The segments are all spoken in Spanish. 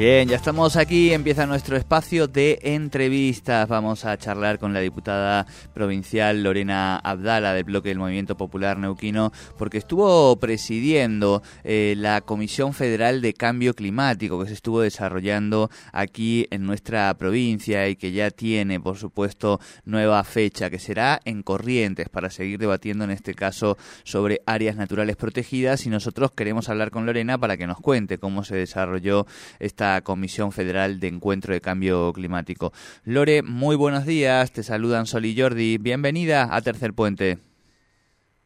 Bien, ya estamos aquí, empieza nuestro espacio de entrevistas. Vamos a charlar con la diputada provincial Lorena Abdala del bloque del Movimiento Popular Neuquino, porque estuvo presidiendo eh, la Comisión Federal de Cambio Climático que se estuvo desarrollando aquí en nuestra provincia y que ya tiene, por supuesto, nueva fecha, que será en Corrientes, para seguir debatiendo en este caso sobre áreas naturales protegidas. Y nosotros queremos hablar con Lorena para que nos cuente cómo se desarrolló esta Comisión Federal de Encuentro de Cambio Climático. Lore, muy buenos días, te saludan Sol y Jordi, bienvenida a Tercer Puente.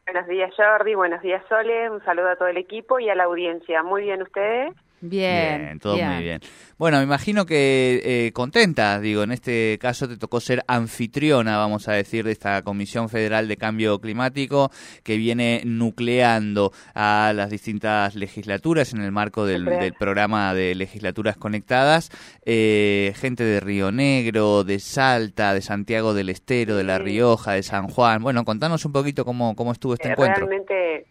Buenos días Jordi, buenos días Sole, un saludo a todo el equipo y a la audiencia. Muy bien ustedes. Bien, todo muy bien. Bueno, me imagino que eh, contenta, digo, en este caso te tocó ser anfitriona, vamos a decir, de esta Comisión Federal de Cambio Climático que viene nucleando a las distintas legislaturas en el marco del, programa de legislaturas conectadas, eh, gente de Río Negro, de Salta, de Santiago del Estero, de La Rioja, de San Juan. Bueno, contanos un poquito cómo, cómo estuvo este eh, encuentro. Realmente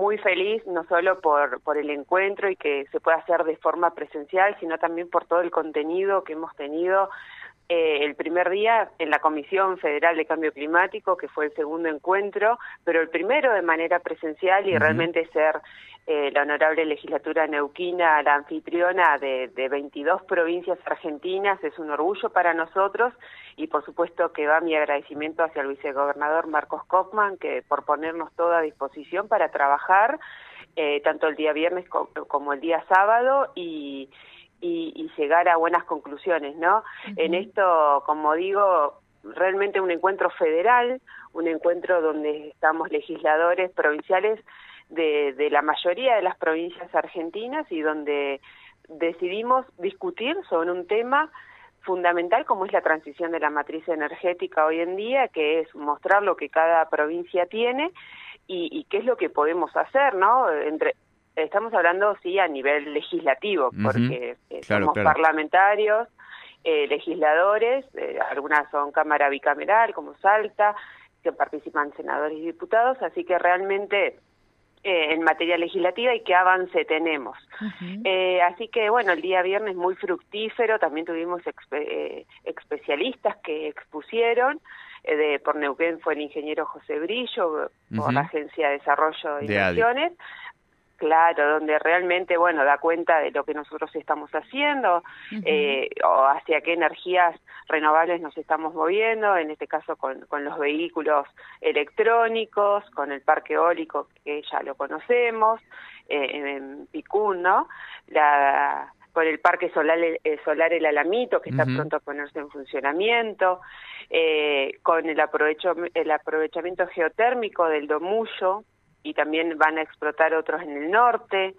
muy feliz, no solo por, por el encuentro y que se pueda hacer de forma presencial, sino también por todo el contenido que hemos tenido. Eh, el primer día en la Comisión Federal de Cambio Climático, que fue el segundo encuentro, pero el primero de manera presencial y realmente ser eh, la honorable legislatura neuquina, la anfitriona de, de 22 provincias argentinas, es un orgullo para nosotros y por supuesto que va mi agradecimiento hacia el vicegobernador Marcos Kopman, que por ponernos toda a disposición para trabajar eh, tanto el día viernes como el día sábado y, y, llegar a buenas conclusiones, ¿no? En esto, como digo, realmente un encuentro federal, un encuentro donde estamos legisladores provinciales de, de la mayoría de las provincias argentinas y donde decidimos discutir sobre un tema fundamental como es la transición de la matriz energética hoy en día, que es mostrar lo que cada provincia tiene y, y qué es lo que podemos hacer, ¿no? Entre, estamos hablando, sí, a nivel legislativo, porque eh, somos parlamentarios, eh, legisladores, eh, algunas son Cámara Bicameral, como Salta, que participan senadores y diputados, así que realmente eh, en materia legislativa y qué avance tenemos. eh, así que bueno, el día viernes muy fructífero, también tuvimos eh, especialistas que expusieron, eh, de, por Neuquén fue el ingeniero José Brillo, por la Agencia de Desarrollo de, Inversiones, Claro, donde realmente, bueno, da cuenta de lo que nosotros estamos haciendo, eh, o hacia qué energías renovables nos estamos moviendo, en este caso con, con los vehículos electrónicos, con el parque eólico, que ya lo conocemos, eh, en Picún, ¿no? La, con el parque solar, eh, solar El Alamito, que está pronto a ponerse en funcionamiento, eh, con el, aprovecho, el aprovechamiento geotérmico del Domullo, y también van a explotar otros en el norte,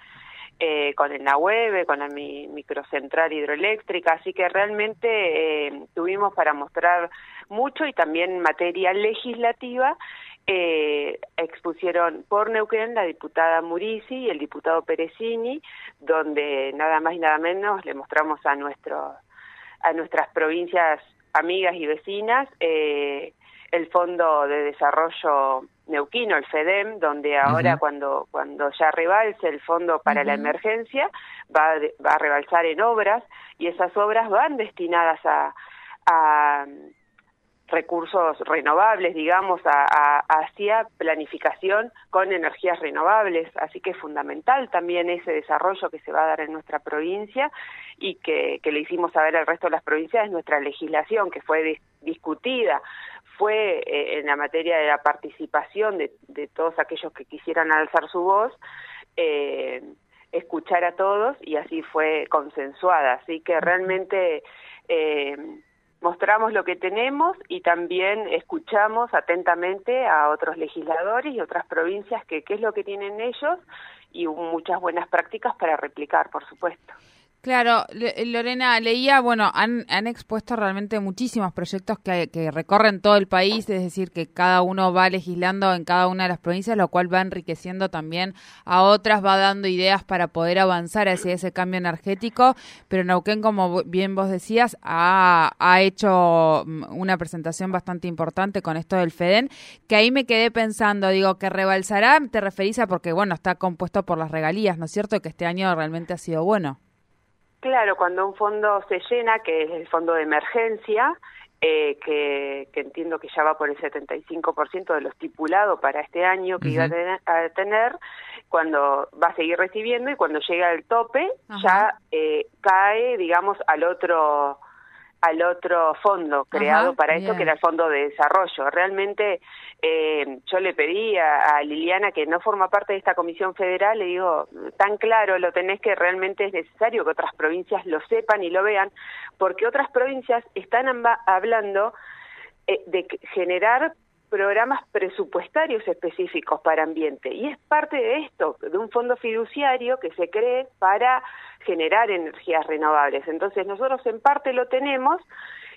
eh, con el Nahueve, con la microcentral hidroeléctrica, así que realmente eh, tuvimos para mostrar mucho y también materia legislativa. Eh, expusieron por Neuquén la diputada Murisi y el diputado Perezini, donde nada más y nada menos le mostramos a nuestro, a nuestras provincias amigas y vecinas eh, el Fondo de Desarrollo Neuquino, el FEDEM, donde ahora cuando, cuando ya rebalse el Fondo para la Emergencia, va, va a rebalsar en obras y esas obras van destinadas a, a recursos renovables, digamos, a, hacia planificación con energías renovables. Así que es fundamental también ese desarrollo que se va a dar en nuestra provincia y que, que le hicimos saber al resto de las provincias es nuestra legislación, que fue discutida, fue eh, en la materia de la participación de, de, todos aquellos que quisieran alzar su voz, eh, escuchar a todos y así fue consensuada. Así que realmente eh, mostramos lo que tenemos y también escuchamos atentamente a otros legisladores y otras provincias que qué es lo que tienen ellos y muchas buenas prácticas para replicar, por supuesto. Claro, Lorena, leía, bueno, han, expuesto realmente muchísimos proyectos que, que, recorren todo el país, es decir, que cada uno va legislando en cada una de las provincias, lo cual va enriqueciendo también a otras, va dando ideas para poder avanzar hacia ese cambio energético, pero Neuquén, como bien vos decías, ha, ha hecho mm, una presentación bastante importante con esto del FEDEN, que ahí me quedé pensando, digo, que rebalsará, te referís a porque, bueno, está compuesto por las regalías, ¿no es cierto?, que este año realmente ha sido bueno. Claro, cuando un fondo se llena, que es el fondo de emergencia, eh, que, entiendo que ya va por el 75% de lo estipulado para este año que iba a tener, cuando va a seguir recibiendo y cuando llega al tope ya eh, cae, digamos, al otro al otro fondo creado para esto, que era el Fondo de Desarrollo. Realmente eh, yo le pedí a, Liliana, que no forma parte de esta comisión federal, le digo, tan claro lo tenés que realmente es necesario que otras provincias lo sepan y lo vean, porque otras provincias están hablando eh, de generar programas presupuestarios específicos para ambiente. Y es parte de esto, de un fondo fiduciario que se cree para generar energías renovables. Entonces nosotros en parte lo tenemos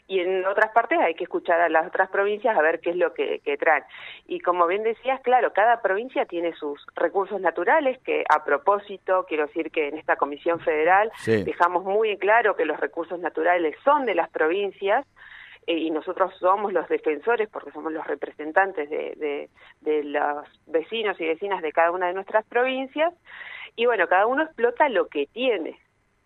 y en otras partes hay que escuchar a las otras provincias a ver qué es lo que, traen. Y como bien decías, claro, cada provincia tiene sus recursos naturales, que a propósito, quiero decir que en esta Comisión Federal dejamos muy claro que los recursos naturales son de las provincias, eh, y nosotros somos los defensores porque somos los representantes de, de, los vecinos y vecinas de cada una de nuestras provincias y bueno, cada uno explota lo que tiene,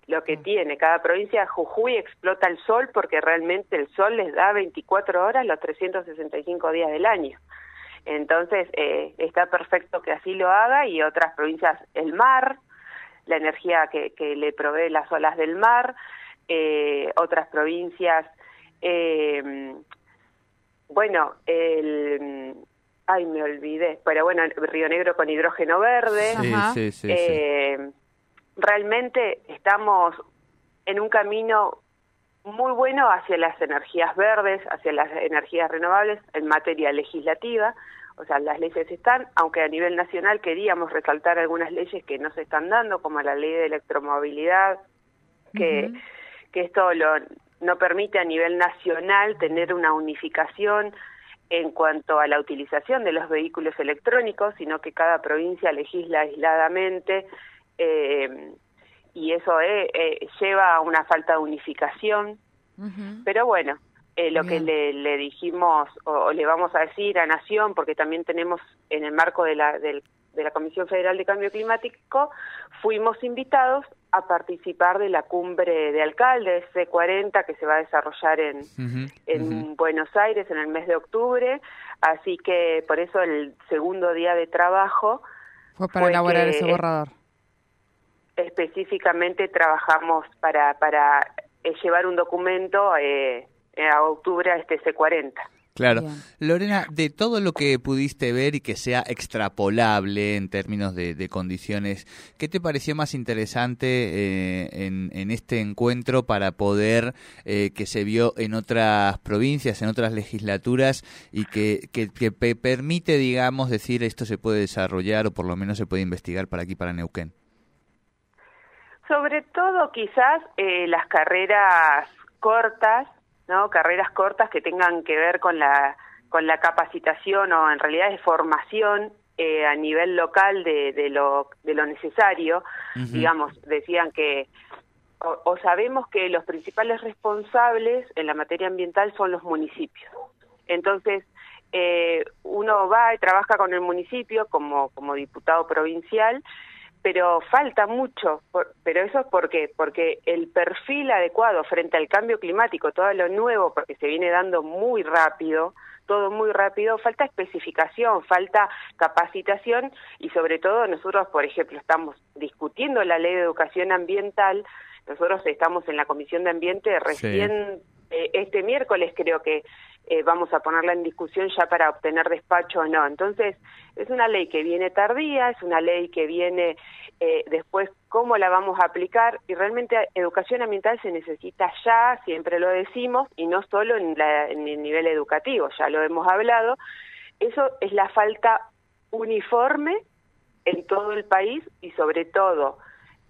lo que mm. tiene. Cada provincia, Jujuy explota el sol porque realmente el sol les da 24 horas los 365 días del año. Entonces, eh, está perfecto que así lo haga y otras provincias, el mar, la energía que, que le provee las olas del mar, eh, otras provincias eh, bueno, el... Ay, me olvidé. Pero bueno, Río Negro con hidrógeno verde. Sí, sí, eh, realmente estamos en un camino muy bueno hacia las energías verdes, hacia las energías renovables en materia legislativa. O sea, las leyes están, aunque a nivel nacional queríamos resaltar algunas leyes que no se están dando, como la ley de electromovilidad, que, que esto lo, no permite a nivel nacional tener una unificación en cuanto a la utilización de los vehículos electrónicos, sino que cada provincia legisla aisladamente eh, y eso eh, eh, lleva a una falta de unificación. Pero bueno, lo que le, dijimos o, le vamos a decir a Nación, porque también tenemos en el marco de la, del de la Comisión Federal de Cambio Climático, fuimos invitados a participar de la cumbre de alcaldes C40 que se va a desarrollar en, en Buenos Aires en el mes de octubre. Así que por eso el segundo día de trabajo fue para elaborar ese borrador. Específicamente trabajamos para, para eh, llevar un documento eh, a octubre a este C40. Claro. Lorena, de todo lo que pudiste ver y que sea extrapolable en términos de, condiciones, ¿qué te pareció más interesante eh, en, este encuentro para poder, eh, que se vio en otras provincias, en otras legislaturas y que, que, permite, digamos, decir esto se puede desarrollar o por lo menos se puede investigar para aquí, para Neuquén? Sobre todo quizás eh, las carreras cortas ¿no? Carreras cortas que tengan que ver con la, con la capacitación o en realidad es formación eh, a nivel local de, de, lo, de lo necesario. Digamos, decían que o, sabemos que los principales responsables en la materia ambiental son los municipios. Entonces, eh, uno va y trabaja con el municipio como, como diputado provincial pero falta mucho, pero eso es porque porque el perfil adecuado frente al cambio climático, todo lo nuevo, porque se viene dando muy rápido, todo muy rápido, falta especificación, falta capacitación y sobre todo nosotros, por ejemplo, estamos discutiendo la ley de educación ambiental, nosotros estamos en la Comisión de Ambiente recién eh, este miércoles creo que eh, vamos a ponerla en discusión ya para obtener despacho o no. Entonces, es una ley que viene tardía, es una ley que viene eh, después cómo la vamos a aplicar y realmente educación ambiental se necesita ya, siempre lo decimos, y no solo en, en el nivel educativo, ya lo hemos hablado. Eso es la falta uniforme en todo el país y sobre todo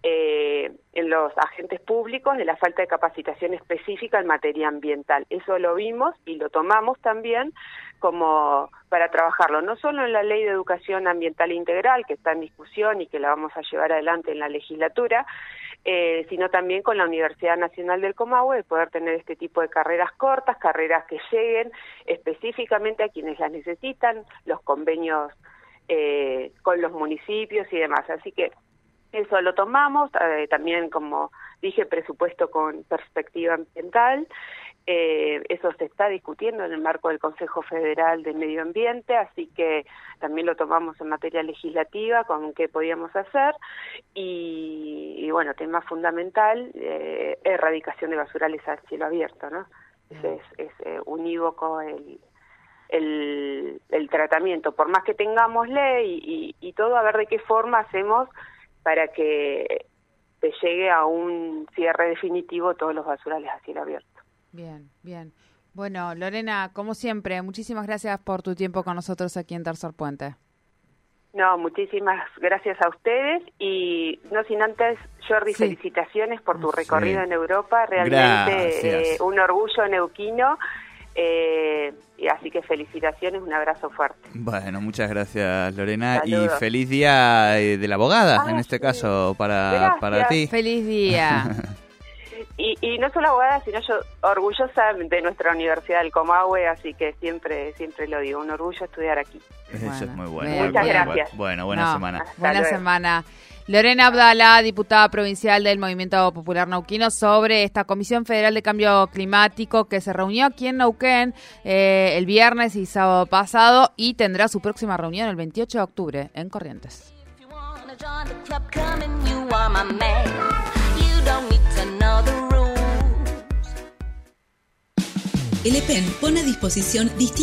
eh, en los agentes públicos de la falta de capacitación específica en materia ambiental. Eso lo vimos y lo tomamos también como para trabajarlo, no solo en la ley de educación ambiental integral, que está en discusión y que la vamos a llevar adelante en la legislatura, eh, sino también con la Universidad Nacional del Comahue, de poder tener este tipo de carreras cortas, carreras que lleguen específicamente a quienes las necesitan, los convenios eh, con los municipios y demás. Así que Eso lo tomamos, eh, también como dije, presupuesto con perspectiva ambiental. Eh, eso se está discutiendo en el marco del Consejo Federal de Medio Ambiente, así que también lo tomamos en materia legislativa con qué podíamos hacer. Y, bueno, tema fundamental, eh, erradicación de basurales al cielo abierto, ¿no? Es, es, eh, unívoco el, el, el, tratamiento, por más que tengamos ley y, y todo, a ver de qué forma hacemos para que se llegue a un cierre definitivo todos los basurales a cielo abierto. Bien, bien. Bueno, Lorena, como siempre, muchísimas gracias por tu tiempo con nosotros aquí en Tercer Puente. No, muchísimas gracias a ustedes y no sin antes, Jordi, felicitaciones por tu recorrido en Europa, realmente eh, un orgullo neuquino. Eh, y así que felicitaciones, un abrazo fuerte. Bueno, muchas gracias Lorena y feliz día eh, de la abogada, en este caso, para, para ti. Feliz día. y, y no solo abogada, sino yo orgullosa de nuestra Universidad del Comahue, así que siempre siempre lo digo, un orgullo estudiar aquí. Eso es muy bueno. Muchas gracias. Bueno, buena semana. Buena semana. Lorena Abdala, diputada provincial del Movimiento Popular Nauquino, sobre esta Comisión Federal de Cambio Climático que se reunió aquí en Nauquén eh, el viernes y sábado pasado y tendrá su próxima reunión el 28 de octubre en Corrientes. El EPEN pone a disposición distintos